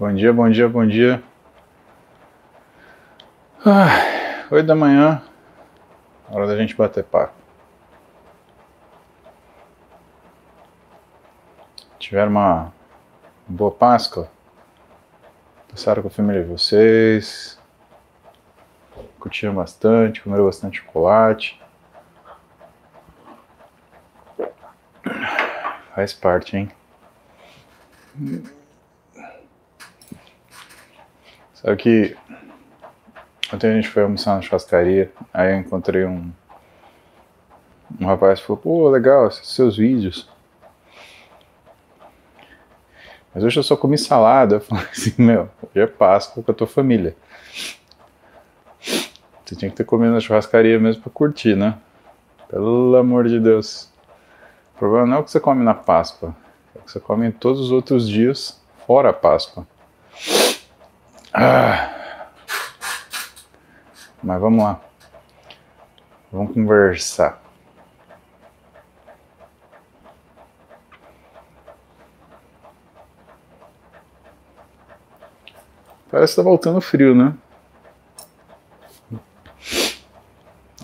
Bom dia, bom dia, bom dia. Ah, da manhã, hora da gente bater papo. Tiveram uma boa Páscoa? Passaram com a família de vocês? Curtiram bastante, comeram bastante chocolate? Faz parte, hein? Sabe que ontem a gente foi almoçar na churrascaria, aí eu encontrei um, um rapaz que falou, pô, legal, seus vídeos. Mas hoje eu só comi salada. Eu falei assim, meu, hoje é Páscoa com a tua família. Você tinha que ter comido na churrascaria mesmo pra curtir, né? Pelo amor de Deus. O problema não é o que você come na Páscoa, é o que você come em todos os outros dias fora a Páscoa. Ah. Mas vamos lá. Vamos conversar. Parece que tá voltando frio, né?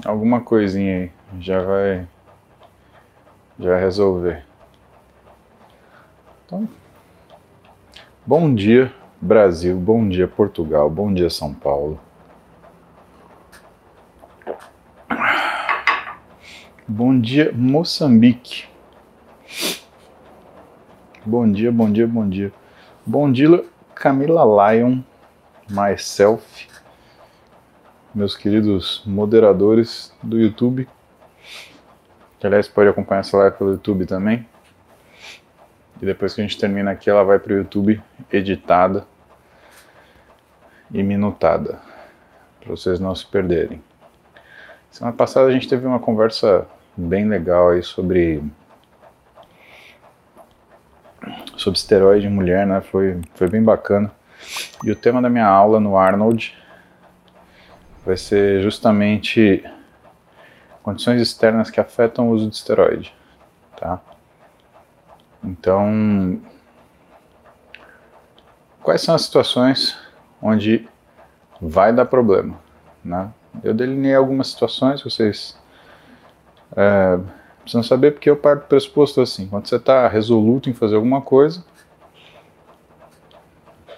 Alguma coisinha aí já vai já resolver. Então, bom dia Brasil, bom dia Portugal, bom dia São Paulo. Bom dia Moçambique. Bom dia, bom dia, bom dia. Bom dia Camila Lyon myself, meus queridos moderadores do YouTube, que aliás pode acompanhar essa live pelo YouTube também. E depois que a gente termina aqui, ela vai para o YouTube editada e minutada, para vocês não se perderem. Semana passada a gente teve uma conversa bem legal aí sobre sobre esteroide em mulher, né? Foi, foi bem bacana. E o tema da minha aula no Arnold vai ser justamente condições externas que afetam o uso de esteroide, tá? Então, quais são as situações onde vai dar problema, né? Eu delineei algumas situações, vocês é, precisam saber porque eu parto do pressuposto assim, quando você está resoluto em fazer alguma coisa,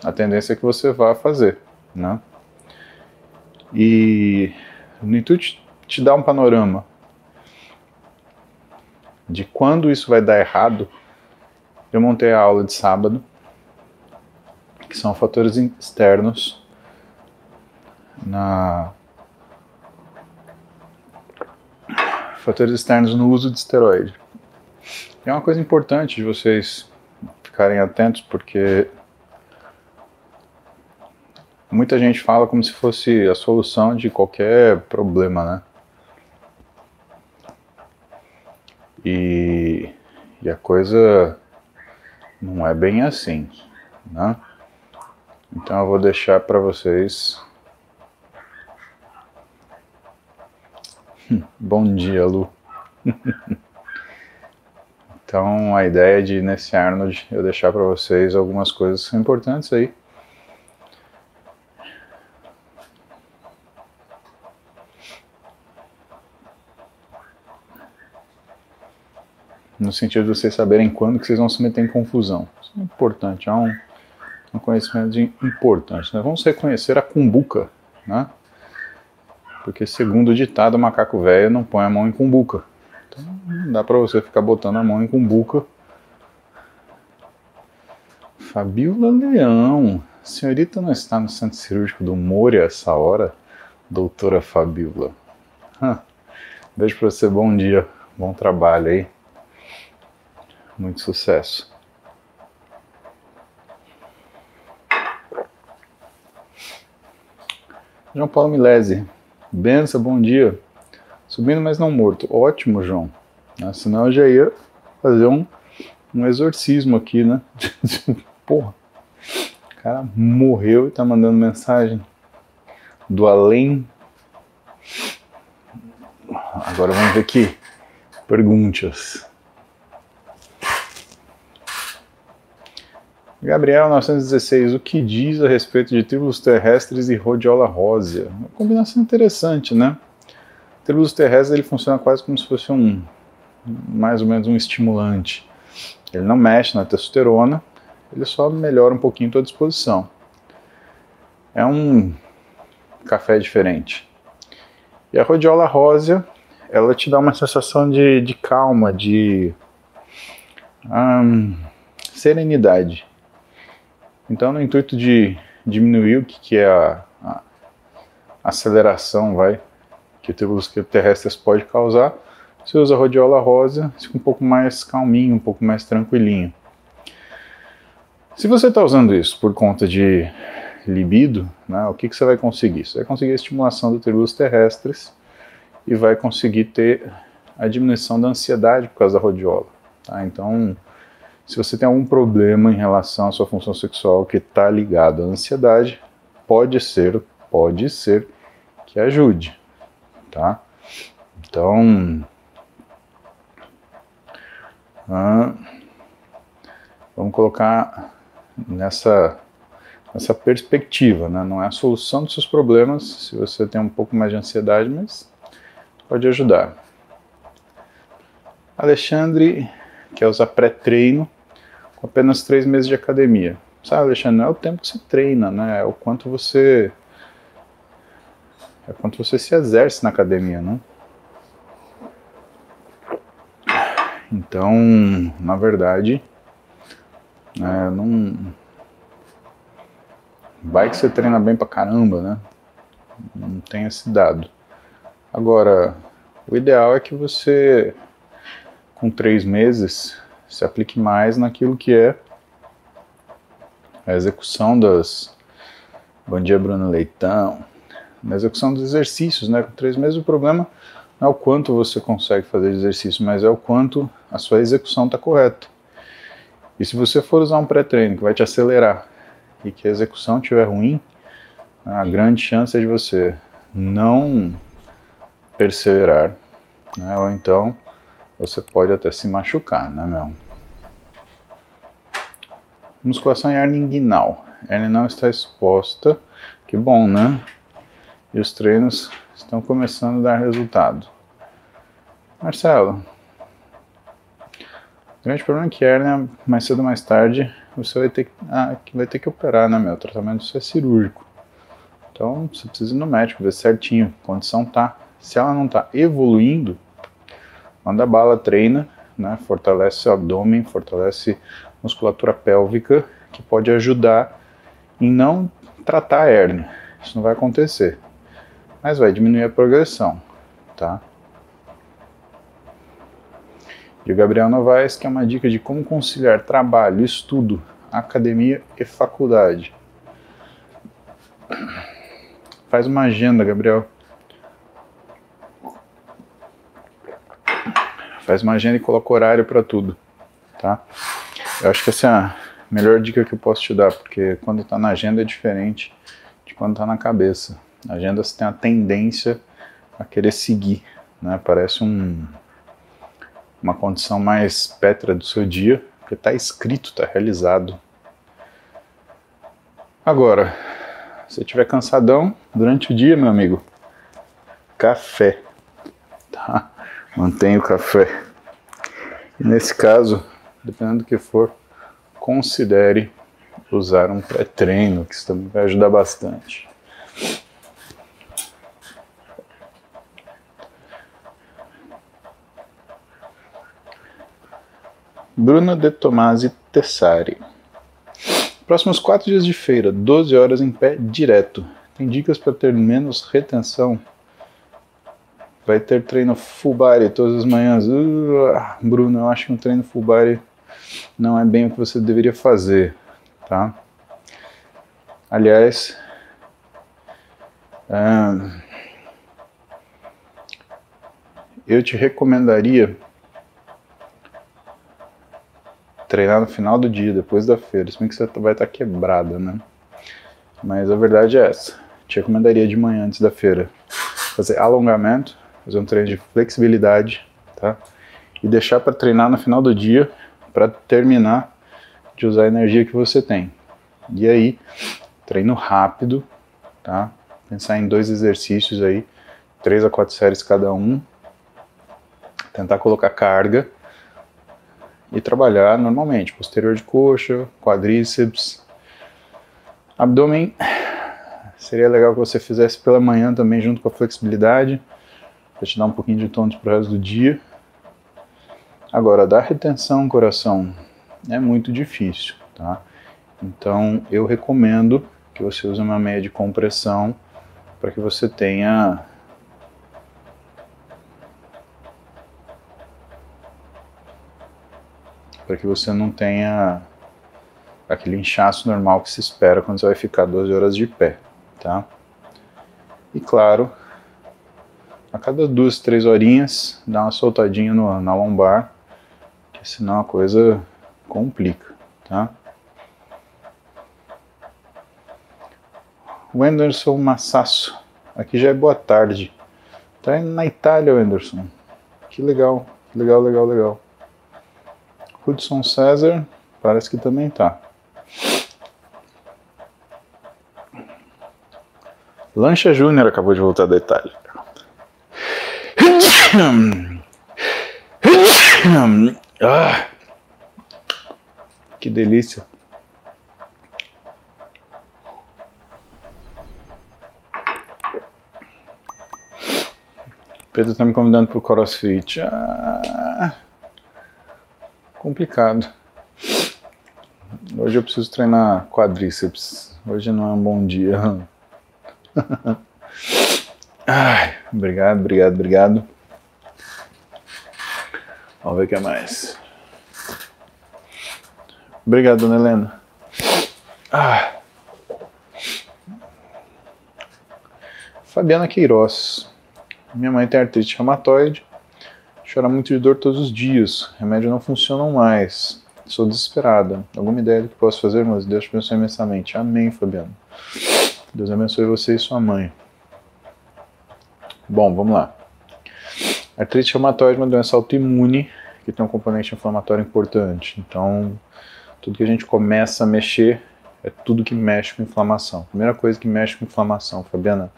a tendência é que você vá fazer, né? E no intuito te dar um panorama de quando isso vai dar errado, eu montei a aula de sábado, que são fatores externos na fatores externos no uso de esteroide. é uma coisa importante de vocês ficarem atentos porque muita gente fala como se fosse a solução de qualquer problema, né? E, e a coisa não é bem assim, né? Então eu vou deixar para vocês. Bom dia, Lu. então a ideia de nesse Arnold eu deixar para vocês algumas coisas importantes aí no sentido de vocês saberem quando que vocês vão se meter em confusão. Isso é importante, é um, um conhecimento importante. Né? Vamos reconhecer a cumbuca, né? Porque segundo o ditado, o macaco velho não põe a mão em cumbuca. Então não dá para você ficar botando a mão em cumbuca. Fabiola Leão, senhorita não está no centro cirúrgico do Moura essa hora? Doutora Fabiola. Beijo para você, bom dia, bom trabalho aí. Muito sucesso. João Paulo Milese. Benção, bom dia. Subindo, mas não morto. Ótimo, João. Ah, senão eu já ia fazer um, um exorcismo aqui, né? Porra. O cara morreu e tá mandando mensagem do além. Agora vamos ver aqui. Perguntas. Gabriel 916, o que diz a respeito de tribulos terrestres e rhodiola rósea? Uma combinação interessante, né? O tribulos terrestres ele funciona quase como se fosse um, mais ou menos um estimulante. Ele não mexe na testosterona, ele só melhora um pouquinho a tua disposição. É um café diferente. E a rhodiola rósea, ela te dá uma sensação de, de calma, de serenidade. Então, no intuito de diminuir o que, que é a, a aceleração, vai, que os terrestres pode causar, você usa a rhodiola rosa, fica um pouco mais calminho, um pouco mais tranquilinho. Se você está usando isso por conta de libido, né, o que, que você vai conseguir? Você vai conseguir a estimulação do tribulos terrestres e vai conseguir ter a diminuição da ansiedade por causa da rhodiola. Tá? Então, se você tem algum problema em relação à sua função sexual que está ligado à ansiedade, pode ser, pode ser que ajude, tá? Então, vamos colocar nessa nessa perspectiva, né? Não é a solução dos seus problemas se você tem um pouco mais de ansiedade, mas pode ajudar. Alexandre quer usar pré-treino com apenas três meses de academia. Sabe, Alexandre, não é o tempo que você treina, né? É o quanto você. É quanto você se exerce na academia, né? Então, na verdade, é, não. Vai que você treina bem pra caramba, né? Não tem esse dado. Agora, o ideal é que você, com três meses, se aplique mais naquilo que é a execução das. Bom dia, Bruno Leitão. Na execução dos exercícios, né? Com três meses, o problema não é o quanto você consegue fazer exercício, mas é o quanto a sua execução está correta. E se você for usar um pré-treino que vai te acelerar e que a execução estiver ruim, a grande chance é de você não perseverar, né? ou então você pode até se machucar, né, meu? Musculação em hernia inguinal. Hernia não está exposta, que bom, né? E os treinos estão começando a dar resultado. Marcelo, o grande problema é que hernia, mais cedo ou mais tarde, você vai ter que, ah, vai ter que operar, né, meu? O tratamento é cirúrgico. Então, você precisa ir no médico, ver certinho, a condição tá. Se ela não está evoluindo, Manda bala, treina, né, fortalece o abdômen, fortalece musculatura pélvica, que pode ajudar em não tratar a hérnia. Isso não vai acontecer, mas vai diminuir a progressão, tá? E o Gabriel Novaes, que é uma dica de como conciliar trabalho, estudo, academia e faculdade. Faz uma agenda, Gabriel. Faz uma agenda e coloca horário para tudo, tá? Eu acho que essa é a melhor dica que eu posso te dar, porque quando está na agenda é diferente de quando está na cabeça. Agenda você tem a tendência a querer seguir, né? Parece um, uma condição mais pétrea do seu dia, porque está escrito, está realizado. Agora, se estiver cansadão durante o dia, meu amigo, café, tá? Mantenha o café. E nesse caso, dependendo do que for, considere usar um pré-treino, que isso também vai ajudar bastante. Bruna de Tomasi Tessari. Próximos 4 dias de feira, 12 horas em pé direto. Tem dicas para ter menos retenção? Vai ter treino full body todas as manhãs. Uh, Bruno, eu acho que um treino full body não é bem o que você deveria fazer, tá? Aliás, uh, eu te recomendaria treinar no final do dia, depois da feira, se bem que você vai estar quebrada, né? Mas a verdade é essa. Te recomendaria de manhã antes da feira fazer alongamento, fazer um treino de flexibilidade, tá? E deixar para treinar no final do dia, para terminar de usar a energia que você tem. E aí, treino rápido, tá? Pensar em dois exercícios aí, três a quatro séries cada um. Tentar colocar carga e trabalhar normalmente, posterior de coxa, quadríceps, abdômen. Seria legal que você fizesse pela manhã também junto com a flexibilidade, para te dar um pouquinho de tônus para o resto do dia. Agora, dar retenção coração é muito difícil, tá? Então, eu recomendo que você use uma meia de compressão para que você tenha para que você não tenha aquele inchaço normal que se espera quando você vai ficar 12 horas de pé, tá? E claro, a cada duas, três horinhas, dá uma soltadinha no, na lombar porque senão a coisa complica, tá? O Anderson Massasso, aqui já é boa tarde. Tá na Itália, Anderson. Que legal, legal, legal, legal. Hudson César, parece que também tá. Lancha Júnior acabou de voltar da Itália. Ah, que delícia. Pedro está me convidando para o crossfit. Ah, complicado. Hoje eu preciso treinar quadríceps. Hoje não é um bom dia. Ai, obrigado, obrigado, obrigado. Vamos ver o que é mais. Obrigado, dona Helena. Ah. Fabiana Queiroz. Minha mãe tem artrite reumatoide. Chora muito de dor todos os dias. Remédio não funcionam mais. Sou desesperada. Alguma ideia do que posso fazer, mas Deus te abençoe imensamente. Amém, Fabiana. Deus abençoe você e sua mãe. Bom, vamos lá. Artrite reumatoide é uma doença autoimune tem um componente inflamatório importante. Então, tudo que a gente começa a mexer é tudo que mexe com inflamação. Primeira coisa que mexe com inflamação, Fabiana,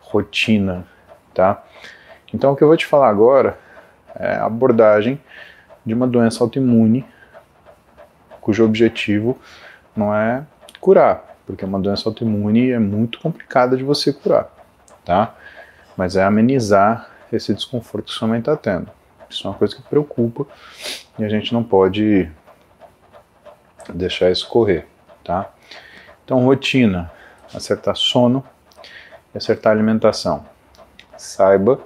rotina, tá? Então, o que eu vou te falar agora é a abordagem de uma doença autoimune cujo objetivo não é curar, porque uma doença autoimune é muito complicada de você curar, tá? Mas é amenizar esse desconforto que sua mãe está tendo. Isso é uma coisa que preocupa e a gente não pode deixar isso correr, tá? Então, rotina, acertar sono e acertar alimentação. Saiba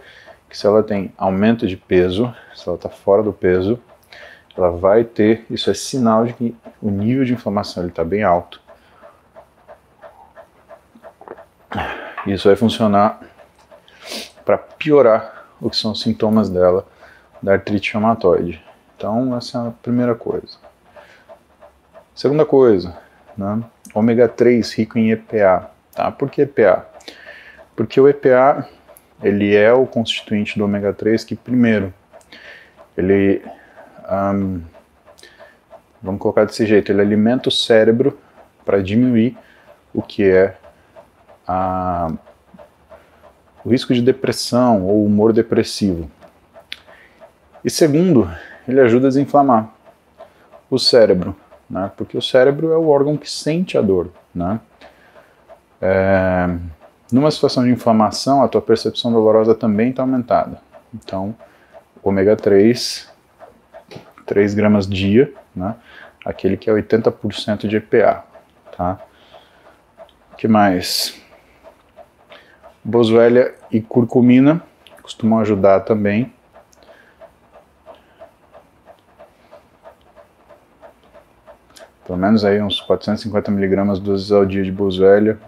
que se ela tem aumento de peso, se ela está fora do peso, ela vai ter, isso é sinal de que o nível de inflamação está bem alto. Isso vai funcionar para piorar o que são os sintomas dela da artrite reumatoide. Então, essa é a primeira coisa. Segunda coisa, né? ômega 3 rico em EPA. Tá? Por que EPA? Porque o EPA ele é o constituinte do ômega 3 que, primeiro, ele. Um, vamos colocar desse jeito: ele alimenta o cérebro para diminuir o que é a o risco de depressão ou humor depressivo. E segundo, ele ajuda a desinflamar o cérebro, né? porque o cérebro é o órgão que sente a dor. Né? É, numa situação de inflamação, a tua percepção dolorosa também está aumentada. Então, ômega 3, 3 gramas dia, né? aquele que é 80% de EPA. Tá? Que mais? Boswellia e curcumina costumam ajudar também. Pelo menos aí uns 450 miligramas duas vezes ao dia de boswellia,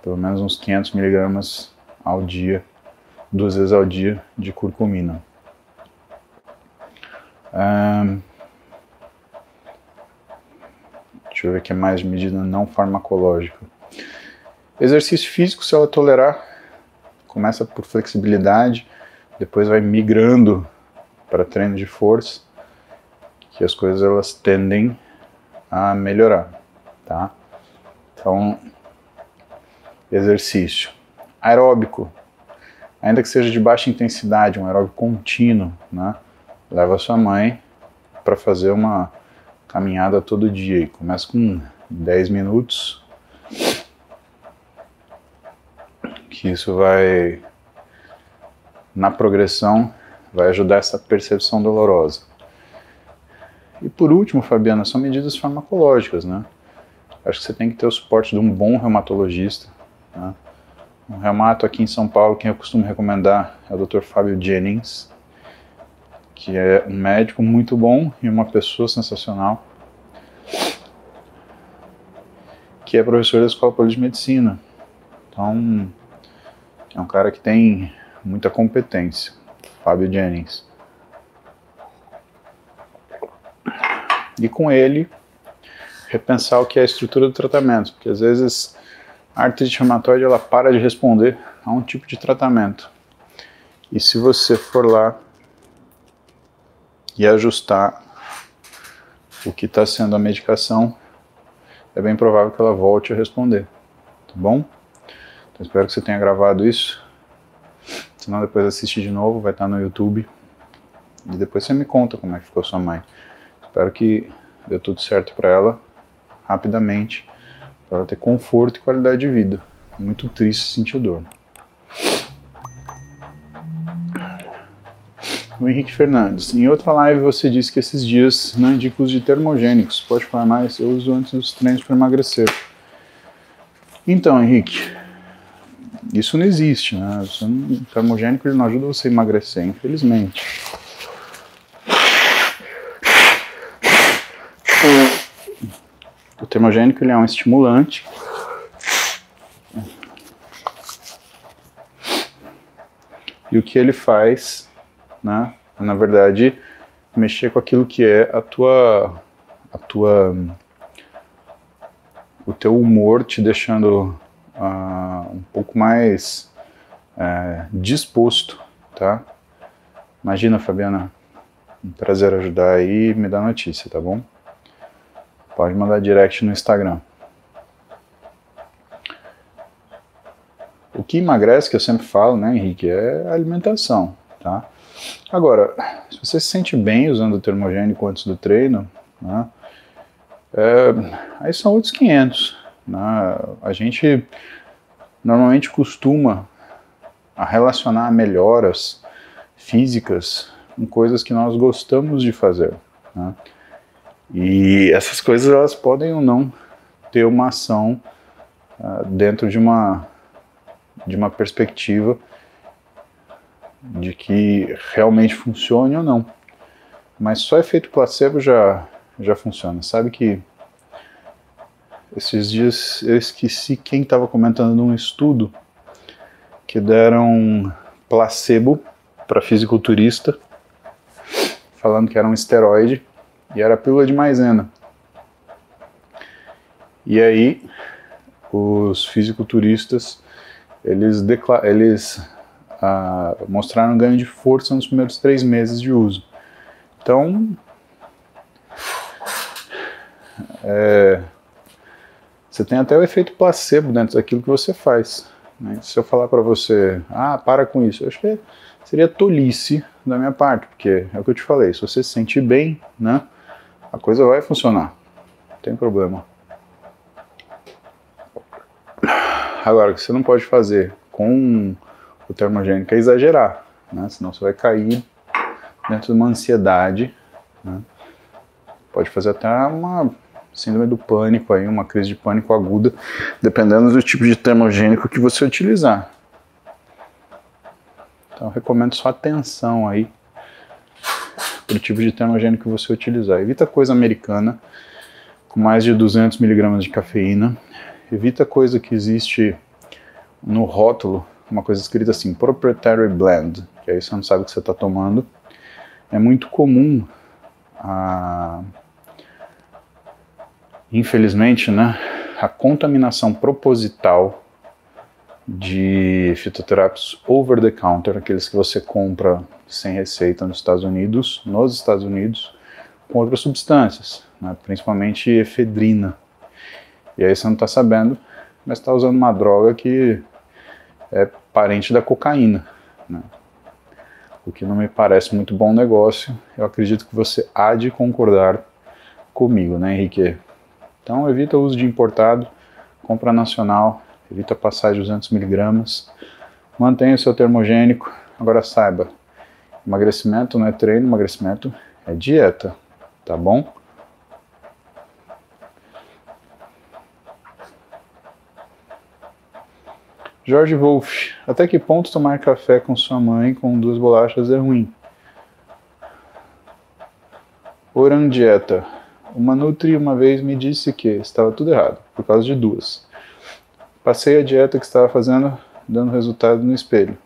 pelo menos uns 500 miligramas ao dia, duas vezes ao dia de curcumina. Um, deixa eu ver o que é mais de medida não farmacológica. Exercício físico, se ela tolerar, começa por flexibilidade, depois vai migrando para treino de força, que as coisas elas tendem a melhorar, tá? Então, exercício aeróbico, ainda que seja de baixa intensidade, um aeróbico contínuo, né? Leva sua mãe para fazer uma caminhada todo dia e começa com 10 minutos, que isso vai na progressão vai ajudar essa percepção dolorosa. E por último, Fabiana, são medidas farmacológicas, né? Acho que você tem que ter o suporte de um bom reumatologista. Né? Um reumato aqui em São Paulo, quem eu costumo recomendar é o Dr. Fábio Jennings, que é um médico muito bom e uma pessoa sensacional, que é professor da Escola Poli de Medicina. Então, é um cara que tem muita competência, Fábio Jennings. E com ele, repensar o que é a estrutura do tratamento, porque às vezes a artrite reumatoide ela para de responder a um tipo de tratamento. E se você for lá e ajustar o que está sendo a medicação, é bem provável que ela volte a responder, tá bom? Então espero que você tenha gravado isso. Senão depois assiste de novo, vai estar no YouTube. E depois você me conta como é que ficou sua mãe. Espero que dê tudo certo para ela rapidamente, para ela ter conforto e qualidade de vida. Muito triste sentir dor. O Henrique Fernandes. Em outra live você disse que esses dias não indica uso de termogênicos. Pode falar mais? Eu uso antes dos treinos para emagrecer. Então, Henrique, isso não existe, né? Termogênico não ajuda você a emagrecer, infelizmente. O termogênico ele é um estimulante e o que ele faz, né, é, na verdade, mexer com aquilo que é a tua, a tua, o teu humor te deixando uh, um pouco mais uh, disposto, tá? Imagina, Fabiana, um prazer ajudar aí, me dá notícia, tá bom? Pode mandar direct no Instagram. O que emagrece, que eu sempre falo, né, Henrique, é a alimentação, tá? Agora, se você se sente bem usando o termogênico antes do treino, né, é, aí são outros 500. Né? A gente normalmente costuma a relacionar melhoras físicas com coisas que nós gostamos de fazer. Né? E essas coisas elas podem ou não ter uma ação uh, dentro de uma de uma perspectiva de que realmente funcione ou não. Mas só efeito placebo já já funciona. Sabe que esses dias eu esqueci quem estava comentando num estudo que deram placebo para fisiculturista, falando que era um esteroide e era pílula de maisena. E aí os fisiculturistas eles, eles ah, mostraram ganho de força nos primeiros três meses de uso. Então é, você tem até o efeito placebo dentro daquilo que você faz. Né? Se eu falar para você, ah, para com isso, eu acho que seria tolice da minha parte, porque é o que eu te falei, se você se sentir bem, né, a coisa vai funcionar, não tem problema. Agora, o que você não pode fazer com o termogênico é exagerar, né, senão você vai cair dentro de uma ansiedade, né, pode fazer até uma síndrome do pânico, aí, uma crise de pânico aguda, dependendo do tipo de termogênico que você utilizar. Então, recomendo só atenção aí para o tipo de termogênico que você utilizar. Evita coisa americana com mais de 200 miligramas de cafeína. Evita coisa que existe no rótulo, uma coisa escrita assim, proprietary blend, que aí você não sabe o que você está tomando. É muito comum a infelizmente, né, a contaminação proposital de fitoterápicos over the counter, aqueles que você compra sem receita nos Estados Unidos, nos Estados Unidos, com outras substâncias, né, principalmente efedrina. E aí você não está sabendo, mas está usando uma droga que é parente da cocaína. Né? O que não me parece muito bom negócio. Eu acredito que você há de concordar comigo, né, Henrique? Então evita o uso de importado, compra nacional, evita passar de 200 miligramas, mantenha o seu termogênico. Agora saiba, emagrecimento não é treino, emagrecimento é dieta, tá bom? Jorge Wolff, até que ponto tomar café com sua mãe com duas bolachas é ruim? Oran Dieta. Uma Nutri uma vez me disse que estava tudo errado, por causa de duas. Passei a dieta que estava fazendo, dando resultado no espelho.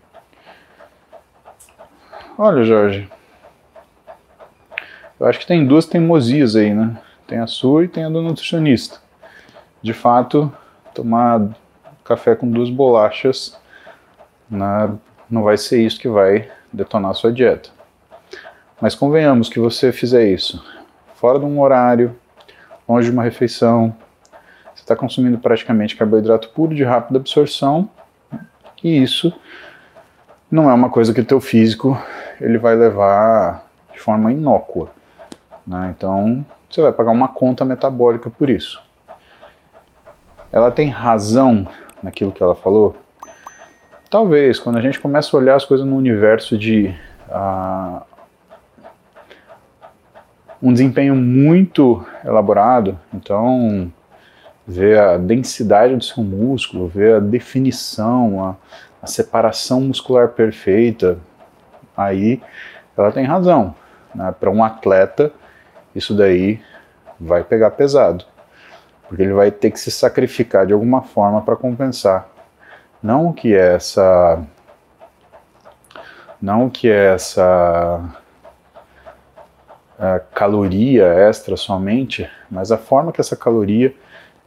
Olha, Jorge, eu acho que tem duas teimosias aí, né? Tem a sua e tem a do nutricionista. De fato, tomar café com duas bolachas na, não vai ser isso que vai detonar a sua dieta. Mas convenhamos que você fizer isso fora de um horário, longe de uma refeição, está consumindo praticamente carboidrato puro de rápida absorção e isso não é uma coisa que o teu físico ele vai levar de forma inócua. Né? Então você vai pagar uma conta metabólica por isso. Ela tem razão naquilo que ela falou? Talvez, quando a gente começa a olhar as coisas no universo de uh, um desempenho muito elaborado, então ver a densidade do seu músculo, ver a definição, a, a separação muscular perfeita, aí ela tem razão. Né? Para um atleta, isso daí vai pegar pesado porque ele vai ter que se sacrificar de alguma forma para compensar. Não que essa não que essa caloria extra somente, mas a forma que essa caloria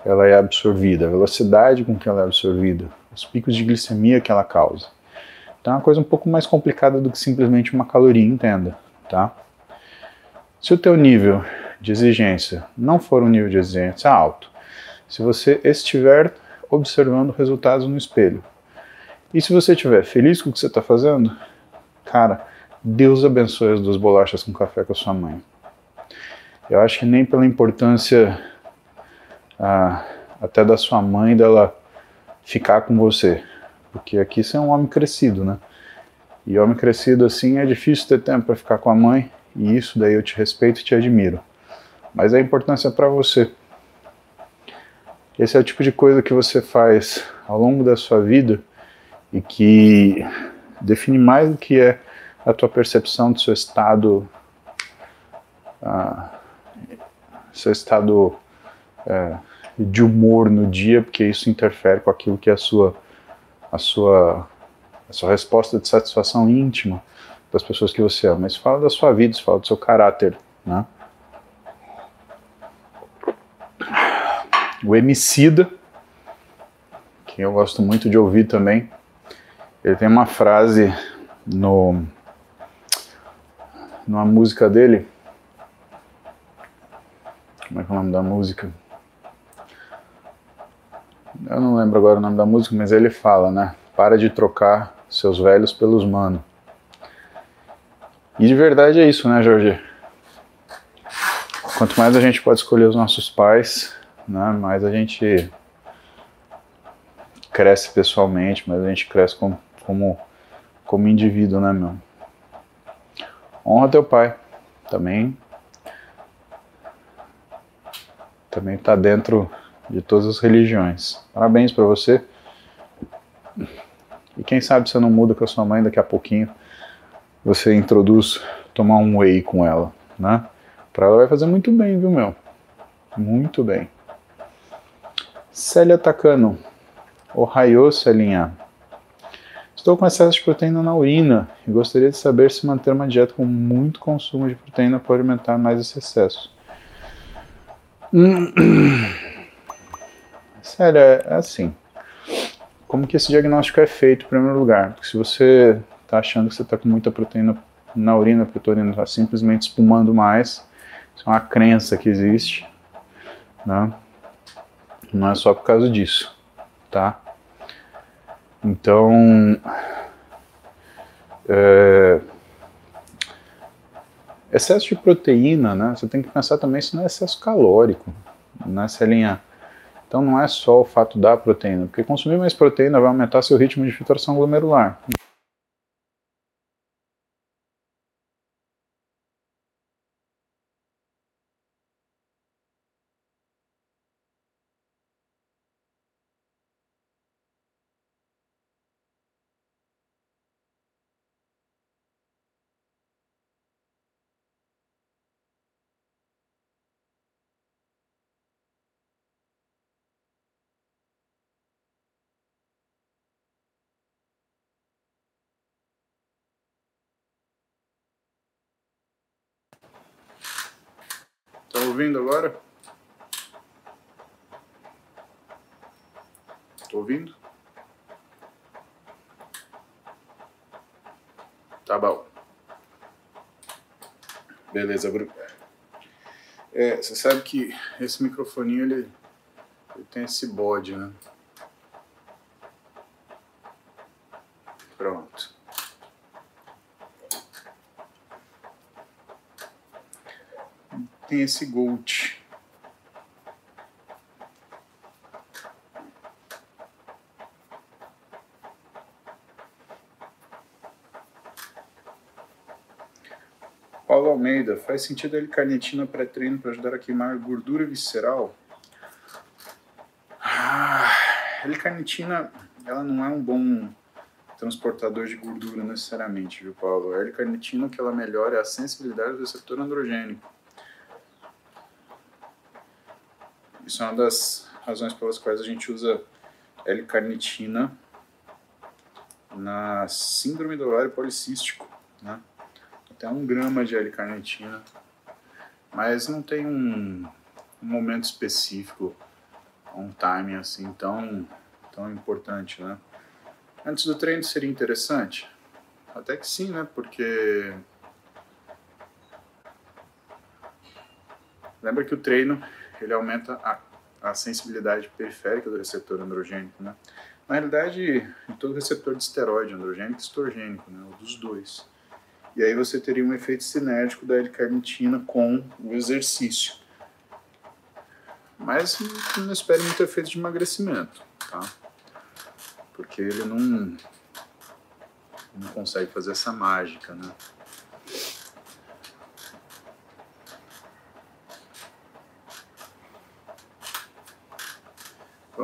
ela é absorvida, a velocidade com que ela é absorvida, os picos de glicemia que ela causa. Então é uma coisa um pouco mais complicada do que simplesmente uma caloria, entenda, tá? Se o teu nível de exigência não for um nível de exigência alto, se você estiver observando resultados no espelho. E se você estiver feliz com o que você está fazendo, cara, Deus abençoe as duas bolachas com café com a sua mãe. Eu acho que nem pela importância ah, até da sua mãe dela ficar com você, porque aqui você é um homem crescido, né? E homem crescido assim é difícil ter tempo para ficar com a mãe, e isso daí eu te respeito e te admiro. Mas a importância para você. Esse é o tipo de coisa que você faz ao longo da sua vida e que define mais do que é a tua percepção do seu estado, uh, seu estado uh, de humor no dia, porque isso interfere com aquilo que é a sua, a sua, a sua resposta de satisfação íntima das pessoas que você ama. Mas fala da sua vida, fala do seu caráter, né? O Emicida, que eu gosto muito de ouvir também, ele tem uma frase no numa música dele. Como é que é o nome da música? Eu não lembro agora o nome da música, mas ele fala, né? Para de trocar seus velhos pelos mano. E de verdade é isso, né, Jorge? Quanto mais a gente pode escolher os nossos pais, né? mais a gente cresce pessoalmente, mas a gente cresce como, como, como indivíduo, né, meu? Honra teu pai. Também também está dentro de todas as religiões. Parabéns para você. E quem sabe você não muda com a sua mãe daqui a pouquinho. Você introduz tomar um whey com ela, né? Para ela vai fazer muito bem, viu, meu? Muito bem. Célia Takano. Ohio, Celinha. Estou com excesso de proteína na urina e gostaria de saber se manter uma dieta com muito consumo de proteína pode aumentar mais esse excesso. Sério, é assim. Como que esse diagnóstico é feito, em primeiro lugar? Porque se você está achando que você está com muita proteína na urina, porque a tua urina está simplesmente espumando mais, Isso é uma crença que existe, né? Não é só por causa disso, tá? Então, é, excesso de proteína, né? Você tem que pensar também se não é excesso calórico nessa linha. Então não é só o fato da proteína, porque consumir mais proteína vai aumentar seu ritmo de filtração glomerular. Ouvindo agora? Tô ouvindo? Tá bom. Beleza, Bruno. É, você sabe que esse microfoninho ele, ele tem esse bode, né? Pronto. Tem esse Gold. Paulo Almeida, faz sentido a L-carnitina pré-treino para ajudar a queimar gordura visceral? Ah, L-carnitina, ela não é um bom transportador de gordura necessariamente, viu, Paulo? A L-carnitina, que ela melhora é a sensibilidade do receptor androgênico. Isso é uma das razões pelas quais a gente usa L-carnitina na síndrome do ovário policístico, né? Até um grama de L-carnitina, mas não tem um, um, momento específico, um timing assim tão, tão importante, né? Antes do treino seria interessante? Até que sim, né? Porque lembra que o treino ele aumenta a, a sensibilidade periférica do receptor androgênico, né? Na realidade, em todo receptor de esteroide, androgênico e estrogênico, né? Ou dos dois. E aí você teria um efeito cinético da L-carnitina com o exercício. Mas não espere muito efeito de emagrecimento, tá? Porque ele não, não consegue fazer essa mágica, né?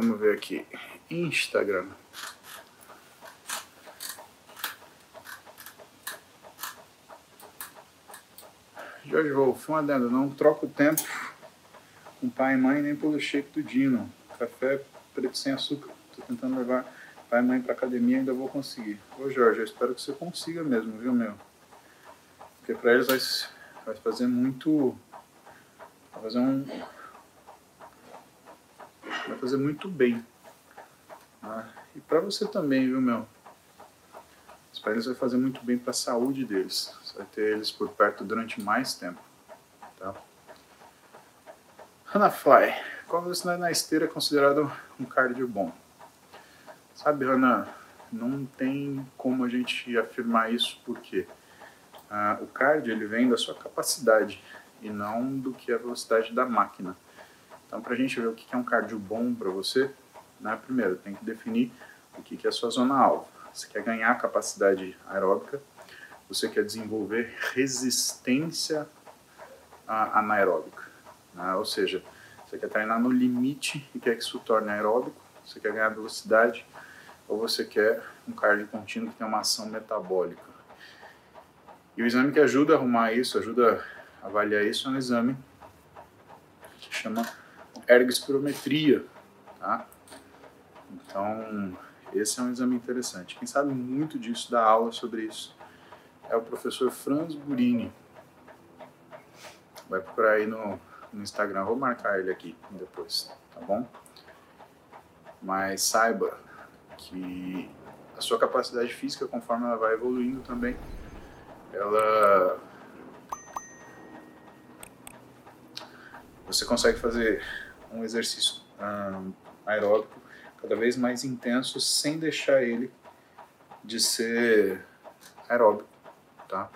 Vamos ver aqui. Instagram. Jorge Wolf, um adendo, não troco tempo com pai e mãe nem pelo shake do Dino. Café preto sem açúcar. Tô tentando levar pai e mãe pra academia ainda vou conseguir. Ô Jorge, eu espero que você consiga mesmo, viu meu? Porque pra eles vai, vai fazer muito. Vai fazer um, vai fazer muito bem. Né? E para você também, viu, meu? Os pais vai fazer muito bem para a saúde deles. Você vai ter eles por perto durante mais tempo. Tá? Hannah Fly. Qual velocidade na esteira é considerado um cardio bom? Sabe, Hannah, não tem como a gente afirmar isso porque ah, o cardio ele vem da sua capacidade e não do que a velocidade da máquina. Então, para a gente ver o que é um cardio bom para você, né, primeiro tem que definir o que é a sua zona alva. Você quer ganhar capacidade aeróbica, você quer desenvolver resistência anaeróbica, né? ou seja, você quer treinar no limite e quer que isso torne aeróbico, você quer ganhar velocidade, ou você quer um cardio contínuo que tem uma ação metabólica. E o exame que ajuda a arrumar isso, ajuda a avaliar isso, é um exame que chama ergospirometria, tá? Então, esse é um exame interessante. Quem sabe muito disso, dá aula sobre isso, é o professor Franz Burini. Vai procurar aí no, no Instagram, vou marcar ele aqui depois, tá bom? Mas saiba que a sua capacidade física, conforme ela vai evoluindo também, ela você consegue fazer um exercício um, aeróbico cada vez mais intenso sem deixar ele de ser aeróbico, tá?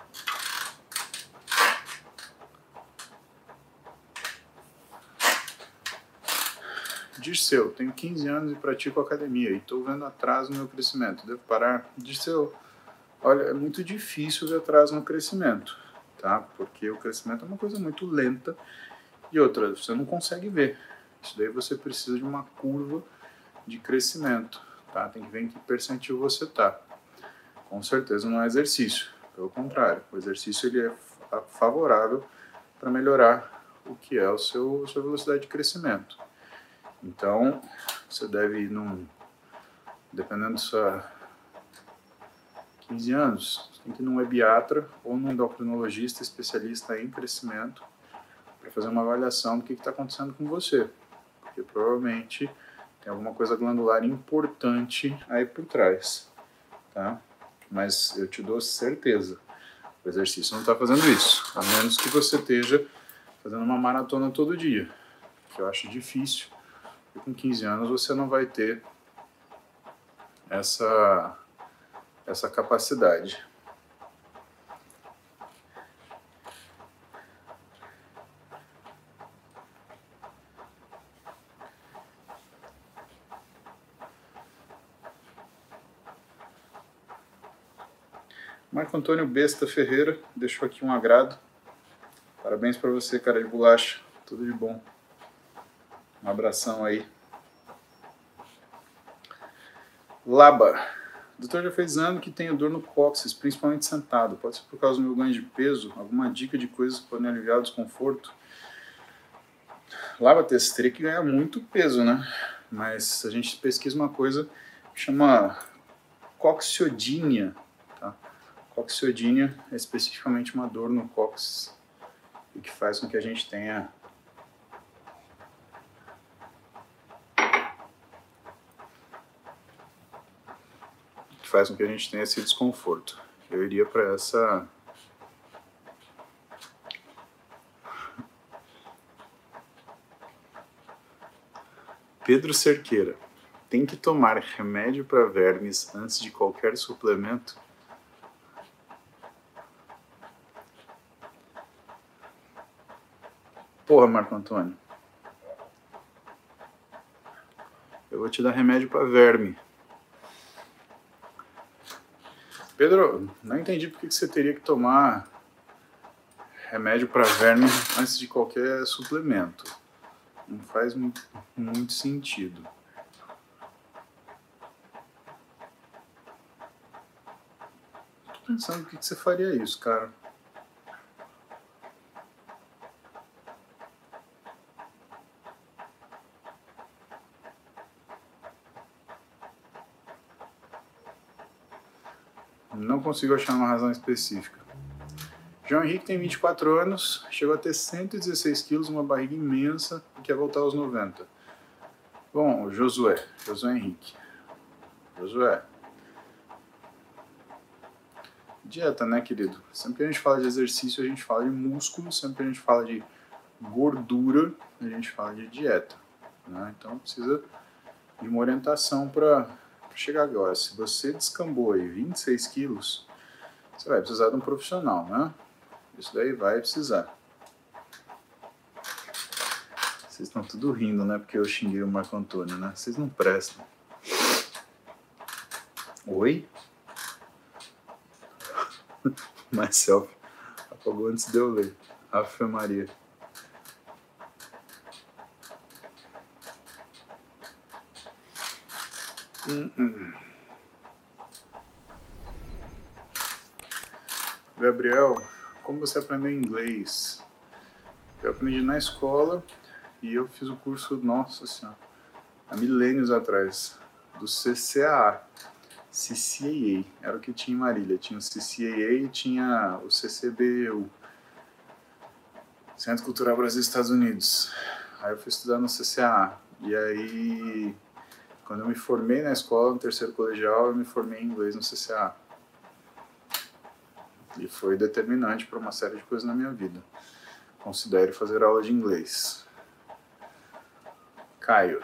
Dirceu, tenho 15 anos e pratico academia e estou vendo atraso no meu crescimento. Devo parar? Dirceu, olha, é muito difícil ver atraso no crescimento, tá? Porque o crescimento é uma coisa muito lenta e outra, você não consegue ver. Isso daí você precisa de uma curva de crescimento, tá? Tem que ver em que percentil você tá. Com certeza não é exercício, pelo contrário, o exercício ele é favorável para melhorar o que é o seu sua velocidade de crescimento. Então, você deve ir num. Dependendo sua. 15 anos, você tem que ir num webiatra ou num endocrinologista especialista em crescimento para fazer uma avaliação do que está acontecendo com você. Porque provavelmente tem alguma coisa glandular importante aí por trás. Tá? Mas eu te dou certeza, o exercício não está fazendo isso. A menos que você esteja fazendo uma maratona todo dia, que eu acho difícil e com 15 anos você não vai ter essa, essa capacidade. Marco Antônio Besta Ferreira deixou aqui um agrado. Parabéns para você, cara de bolacha. Tudo de bom. Um abração aí. Laba. Doutor já fez exame que tenho dor no cóccix, principalmente sentado. Pode ser por causa do meu ganho de peso? Alguma dica de coisas que podem aliviar o desconforto? Laba, você teria que ganhar muito peso, né? Mas a gente pesquisa uma coisa que chama cocciodínia. Cocciodínia é especificamente uma dor no cóccix e que faz com que a gente tenha faz com que a gente tenha esse desconforto. Eu iria para essa Pedro Cerqueira. Tem que tomar remédio para vermes antes de qualquer suplemento? Porra, Marco Antônio. Eu vou te dar remédio para verme. Pedro, não entendi por que você teria que tomar remédio para verme antes de qualquer suplemento. Não faz muito, sentido. Tô pensando por que você faria isso, cara. Não consigo achar uma razão específica. João Henrique tem 24 anos, chegou a ter 116 quilos, uma barriga imensa e quer voltar aos 90. Bom, Josué, Josué Henrique. Josué. Dieta, né, querido? Sempre que a gente fala de exercício, a gente fala de músculo, sempre que a gente fala de gordura, a gente fala de dieta. Né? Então precisa de uma orientação para para chegar agora, se você descambou aí 26 quilos, você vai precisar de um profissional, né? Isso daí vai precisar. Vocês estão tudo rindo, né? Porque eu xinguei o Marco Antônio, né? Vocês não prestam. Oi? Myself apagou antes de eu ler. Ave Maria. Hum, hum. Gabriel, como você aprendeu inglês? Eu aprendi na escola e eu fiz o curso, nossa senhora, há milênios atrás, do CCAA, CCAA, era o que tinha em Marília. Tinha o CCAA e tinha o CCBU, Centro Cultural Brasil Estados Unidos. Aí eu fui estudar no CCAA. E aí quando eu me formei na escola, no terceiro colegial, eu me formei em inglês no CCA. E foi determinante para uma série de coisas na minha vida. Considero fazer aula de inglês. Caio,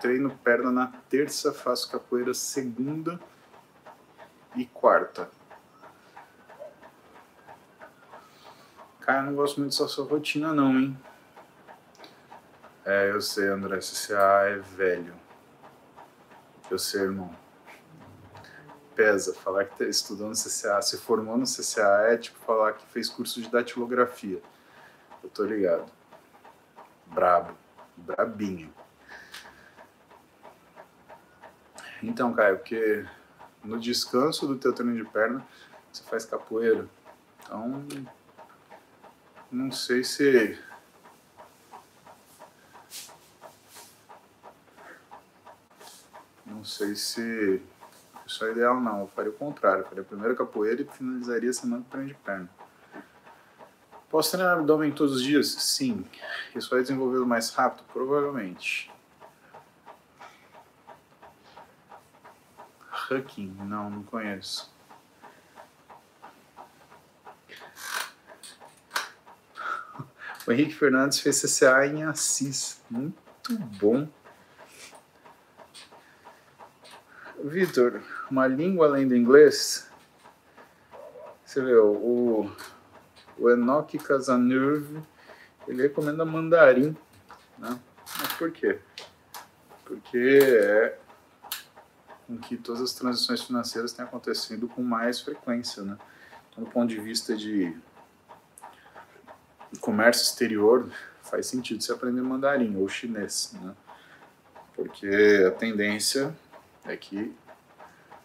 treino perna na terça, faço capoeira segunda e quarta. Caio, eu não gosto muito dessa sua rotina não, hein? É, eu sei, André, CCA é velho. Eu sei, irmão. Pesa. Falar que tá estudou no CCA, se formou no CCA é tipo falar que fez curso de datilografia. Eu tô ligado. Brabo. Brabinho. Então, Caio, porque no descanso do teu treino de perna, você faz capoeira. Então, não sei se não sei se isso é ideal não, eu faria o contrário, eu faria primeiro capoeira e finalizaria a semana com treino de perna. Posso treinar abdômen todos os dias? Sim. Isso vai desenvolvê-lo mais rápido? Provavelmente. Hucking? Não, não conheço. O Henrique Fernandes fez CCA em Assis. Muito bom. Vitor, uma língua além do inglês? Você vê, o, o Enoch Casanurve, ele recomenda mandarim. Né? Mas por quê? Porque é com que todas as transições financeiras têm acontecido com mais frequência. Né? Então, do ponto de vista de comércio exterior, faz sentido você aprender mandarim ou chinês. Né? Porque a tendência é que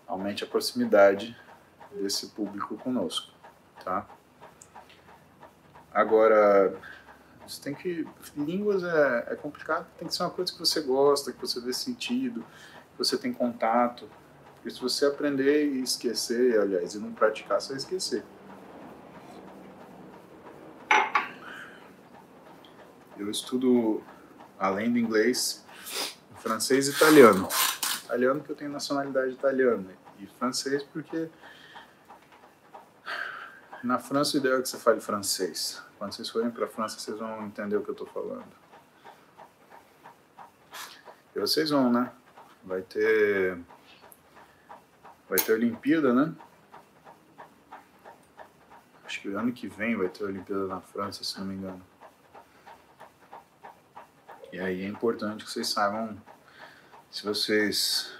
aumente a proximidade desse público conosco, tá? Agora, você tem que línguas é, é complicado, tem que ser uma coisa que você gosta, que você vê sentido, que você tem contato. Porque se você aprender e esquecer, aliás, e não praticar, você vai esquecer. Eu estudo, além do inglês, francês e italiano italiano porque eu tenho nacionalidade italiana e francês porque na França o ideal é que você fale francês. Quando vocês forem para a França, vocês vão entender o que eu estou falando. E vocês vão, né? Vai ter. Vai ter Olimpíada, né? Acho que ano que vem vai ter Olimpíada na França, se não me engano. E aí é importante que vocês saibam se vocês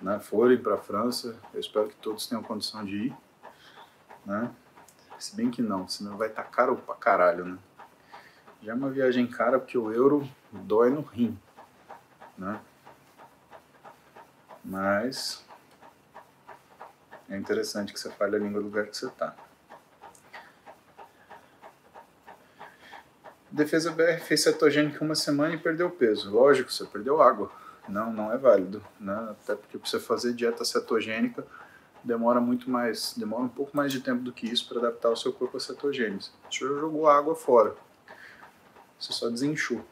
né, forem para a França, eu espero que todos tenham condição de ir. Né? Se bem que não, senão vai estar tá caro pra caralho, né? Já é uma viagem cara porque o euro dói no rim, né? Mas é interessante que você fale a língua do lugar que você está. Defesa BR fez cetogênica uma semana e perdeu peso. Lógico, você perdeu água. Não, não é válido. Né? Até porque para você fazer dieta cetogênica demora muito mais, demora um pouco mais de tempo do que isso para adaptar o seu corpo à cetogênese. Você jogou água fora. Você só desinchou.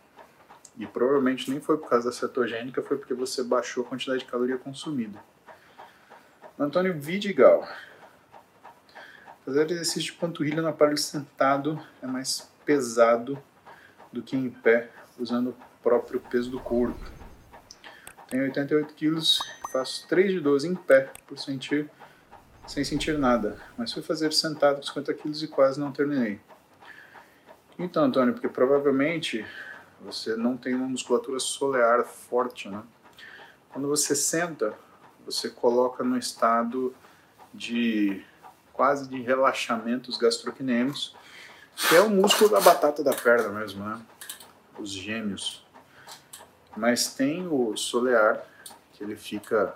E provavelmente nem foi por causa da cetogênica, foi porque você baixou a quantidade de caloria consumida. Antônio Vidigal. Fazer exercício de panturrilha no aparelho sentado é mais pesado do que em pé, usando o próprio peso do corpo. Tenho 88 quilos, faço 3 de 12 em pé, por sentir, sem sentir nada. Mas fui fazer sentado com 50 quilos e quase não terminei. Então, Antônio, porque provavelmente você não tem uma musculatura solear forte, né? Quando você senta, você coloca no estado de quase de relaxamento os gastrocnêmios, que é o músculo da batata da perna mesmo, né? Os gêmeos. Mas tem o solear, que ele fica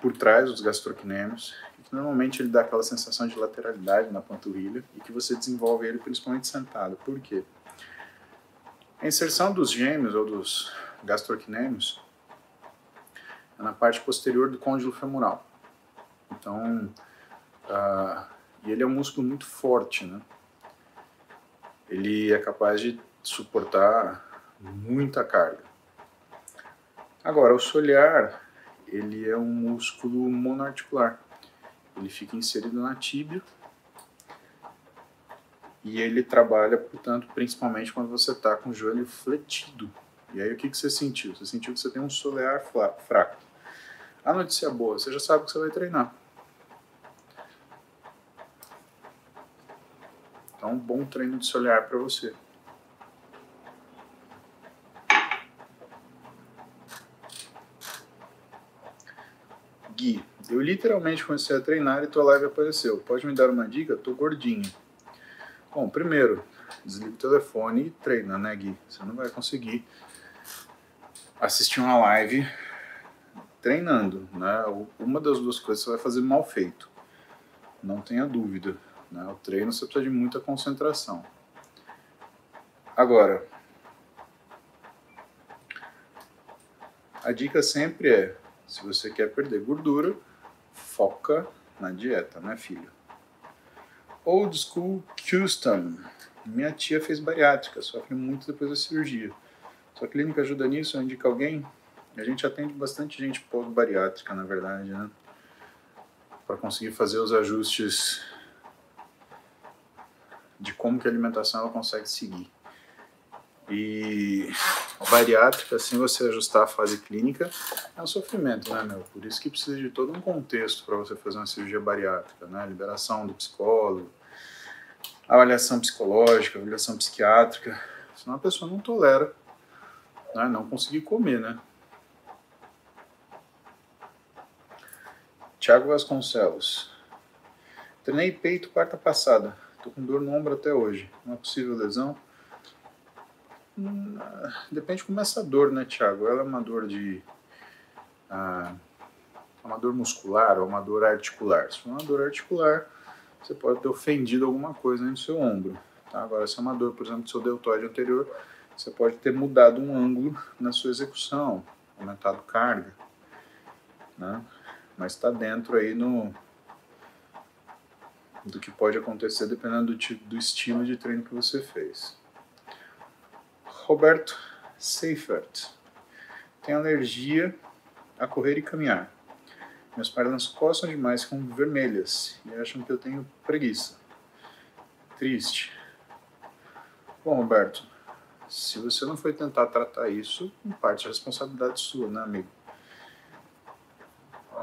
por trás dos gastrocnêmios, que normalmente ele dá aquela sensação de lateralidade na panturrilha e que você desenvolve ele principalmente sentado. Por quê? A inserção dos gêmeos ou dos gastrocnêmios é na parte posterior do côndilo femoral. Então, uh, e ele é um músculo muito forte, né? Ele é capaz de suportar muita carga. Agora, o solear, ele é um músculo monoarticular. Ele fica inserido na tíbia E ele trabalha, portanto, principalmente quando você está com o joelho fletido. E aí o que, que você sentiu? Você sentiu que você tem um solear fraco. A notícia boa, você já sabe que você vai treinar. Então, um bom treino de solear para você. Gui, eu literalmente comecei a treinar e tua live apareceu. Pode me dar uma dica? Tô gordinho. Bom, primeiro, desliga o telefone e treina, né, Gui? Você não vai conseguir assistir uma live treinando, né? Uma das duas coisas você vai fazer mal feito. Não tenha dúvida. Né? O treino você precisa de muita concentração. Agora, a dica sempre é se você quer perder gordura, foca na dieta, né, filho? Old School Custom. Minha tia fez bariátrica, sofre muito depois da cirurgia. Sua clínica ajuda nisso? Indica alguém? A gente atende bastante gente pós-bariátrica, na verdade, né? Para conseguir fazer os ajustes de como que a alimentação ela consegue seguir. E bariátrica, sem você ajustar a fase clínica, é um sofrimento, né, meu? Por isso que precisa de todo um contexto para você fazer uma cirurgia bariátrica, né? Liberação do psicólogo, avaliação psicológica, avaliação psiquiátrica. Senão a pessoa não tolera, né? Não conseguir comer, né? Tiago Vasconcelos. Treinei peito quarta passada. Tô com dor no ombro até hoje. Uma possível lesão? Hum, depende como é essa dor, né, Thiago? Ela é uma dor de. Ah, uma dor muscular ou uma dor articular. Se for uma dor articular, você pode ter ofendido alguma coisa no seu ombro. Tá? Agora, se é uma dor, por exemplo, do seu deltoide anterior, você pode ter mudado um ângulo na sua execução, aumentado carga. Né? Mas está dentro aí no, do que pode acontecer dependendo do, tipo, do estilo de treino que você fez. Roberto Seifert. Tenho alergia a correr e caminhar. Minhas pernas coçam demais, ficam vermelhas e acham que eu tenho preguiça. Triste. Bom, Roberto, se você não foi tentar tratar isso, parte é responsabilidade sua, né, amigo?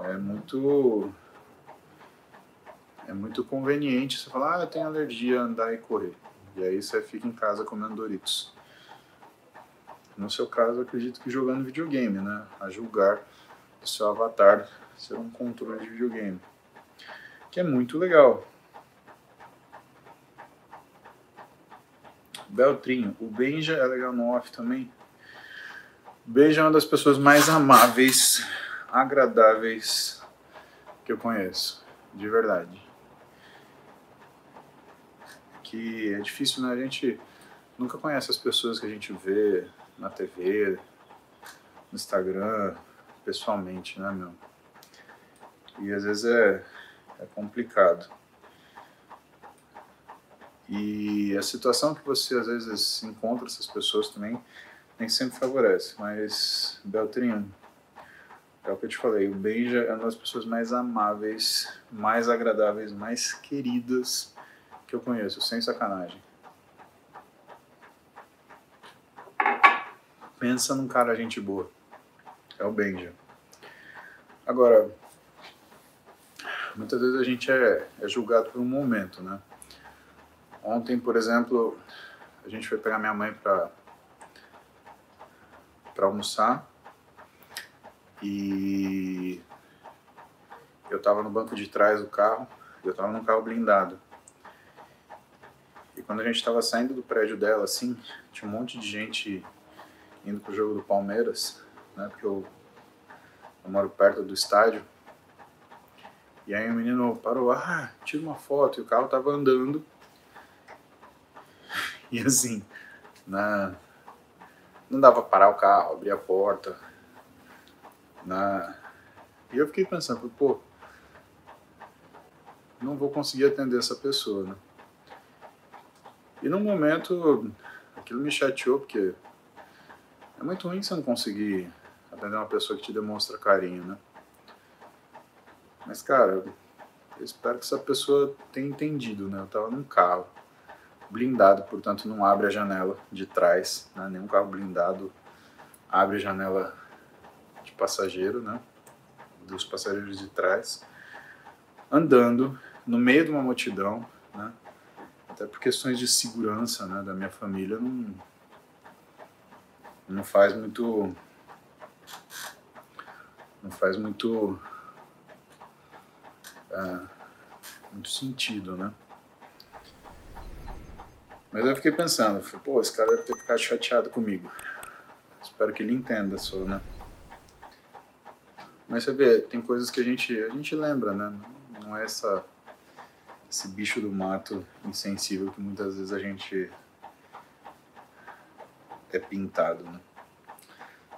É muito é muito conveniente você falar, ah, eu tenho alergia a andar e correr. E aí você fica em casa comendo Doritos. No seu caso, acredito que jogando videogame, né? A julgar o seu avatar ser um controle de videogame. Que é muito legal. Beltrinho, o Benja é legal no off também. O Benja é uma das pessoas mais amáveis, agradáveis que eu conheço, de verdade. Que é difícil, né? A gente nunca conhece as pessoas que a gente vê na TV, no Instagram, pessoalmente, né, meu? E às vezes é, é complicado. E a situação que você às vezes encontra essas pessoas também nem sempre favorece. Mas, Beltrinho, é o que eu te falei, o Benja é uma das pessoas mais amáveis, mais agradáveis, mais queridas que eu conheço, sem sacanagem. Pensa num cara gente boa. É o Benja. Agora, muitas vezes a gente é, é julgado por um momento, né? Ontem, por exemplo, a gente foi pegar minha mãe para para almoçar e eu estava no banco de trás do carro, eu estava num carro blindado. E quando a gente estava saindo do prédio dela, assim, tinha um monte de gente indo pro jogo do Palmeiras, né? Porque eu, eu moro perto do estádio. E aí o menino parou, ah, tira uma foto, e o carro tava andando. E assim, na, não dava parar o carro, abrir a porta. Na, e eu fiquei pensando, pô, não vou conseguir atender essa pessoa, né? E no momento, aquilo me chateou, porque é muito ruim você não conseguir atender uma pessoa que te demonstra carinho, né? Mas, cara, eu espero que essa pessoa tenha entendido, né? Eu tava num carro. blindado, portanto não abre a janela de trás, né? nenhum carro blindado abre a janela de passageiro, né? dos passageiros de trás, andando no meio de uma multidão, né? Até por questões de segurança né, da minha família, não, não faz muito. Não faz muito. É, muito sentido, né? Mas eu fiquei pensando, falei, pô, esse cara deve ter ficado chateado comigo. Espero que ele entenda só, né? Mas você vê, tem coisas que a gente, a gente lembra, né? Não é essa, esse bicho do mato insensível que muitas vezes a gente é pintado, né?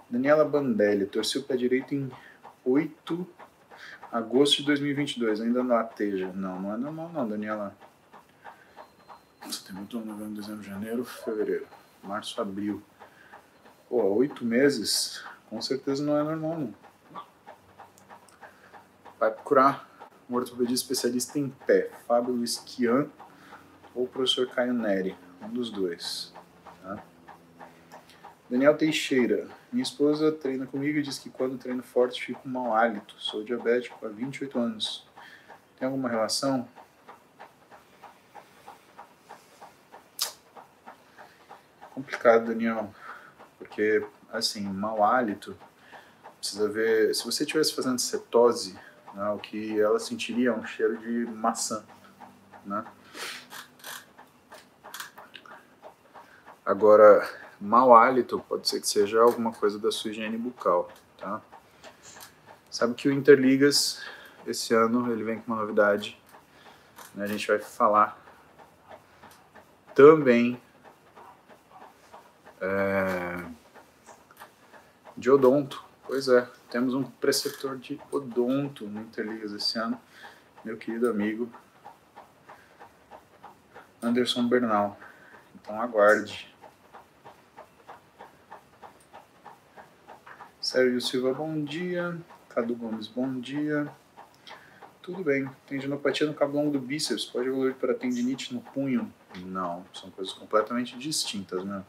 Daniela Bandelli, torceu o pé direito em 8 agosto de 2022, ainda não ateja. Não, não é normal não, Daniela. Setembro, novembro, dezembro, janeiro, fevereiro, março, abril. Pô, oito meses, com certeza não é normal não. Vai procurar um ortopedista especialista em pé, Fábio Luiz Kian ou o professor Caio Neri, um dos dois. Tá? Daniel Teixeira. Minha esposa treina comigo e diz que quando treino forte fico com mau hálito. Sou diabético há 28 anos. Tem alguma relação? Complicado, Daniel. Porque, assim, mau hálito, precisa ver. Se você estivesse fazendo cetose, né, o que ela sentiria é um cheiro de maçã. Né? Agora, mau hálito pode ser que seja alguma coisa da sua higiene bucal, tá? Sabe que o Interligas, esse ano, ele vem com uma novidade. Né? A gente vai falar também é, de odonto. Pois é, temos um preceptor de odonto no Interligas esse ano, meu querido amigo Anderson Bernal. Então aguarde. Sérgio Silva, bom dia. Cadu Gomes, bom dia. Tudo bem. Tendinopatia no cabo longo do bíceps pode evoluir para tendinite no punho? Não, são coisas completamente distintas, né?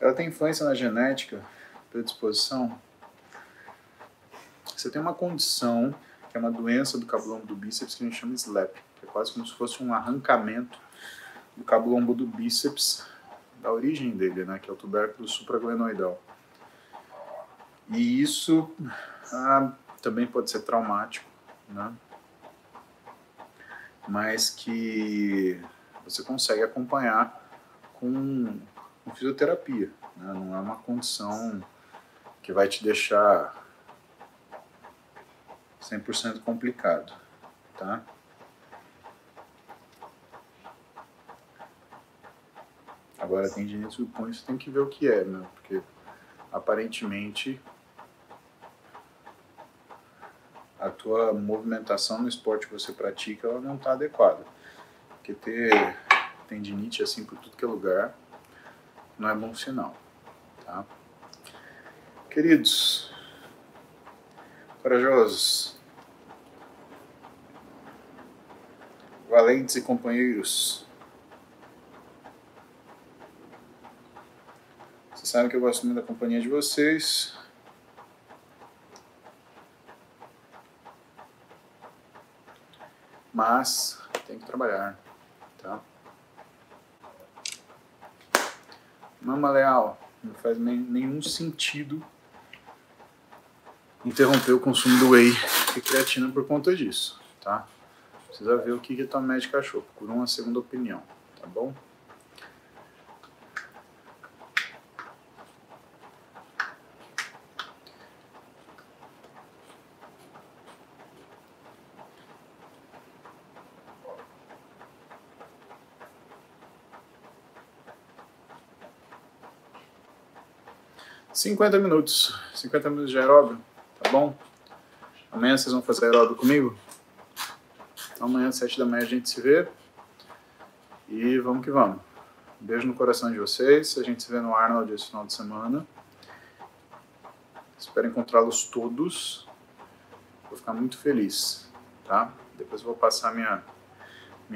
Ela tem influência na genética, predisposição? Você tem uma condição, que é uma doença do cabo longo do bíceps, que a gente chama SLAP, que é quase como se fosse um arrancamento do cabo longo do bíceps, da origem dele, né, que é o tubérculo supraglenoidal. E isso ah, também pode ser traumático, né? mas que você consegue acompanhar com, com fisioterapia. Né? Não é uma condição que vai te deixar 100% complicado. Tá? Agora, tem tendinite do punho, você tem que ver o que é, né? porque aparentemente a tua movimentação no esporte que você pratica ela não está adequada. Porque ter tendinite assim por tudo que é lugar não é bom sinal. Tá? Queridos, corajosos, valentes e companheiros, vocês sabem que eu gosto muito da companhia de vocês. mas tem que trabalhar, tá? Mama Leal, não faz nenhum sentido interromper o consumo do whey e creatina por conta disso, tá? Precisa ver o que, que a tua médica achou, procura uma segunda opinião, tá bom? 50 minutos. 50 minutos de aeróbio, tá bom? Amanhã vocês vão fazer aeróbio comigo? Amanhã às 7 da manhã a gente se vê. E vamos que vamos. beijo no coração de vocês. A gente se vê no Arnold esse final de semana. Espero encontrá-los todos. Vou ficar muito feliz, tá? Depois vou passar minha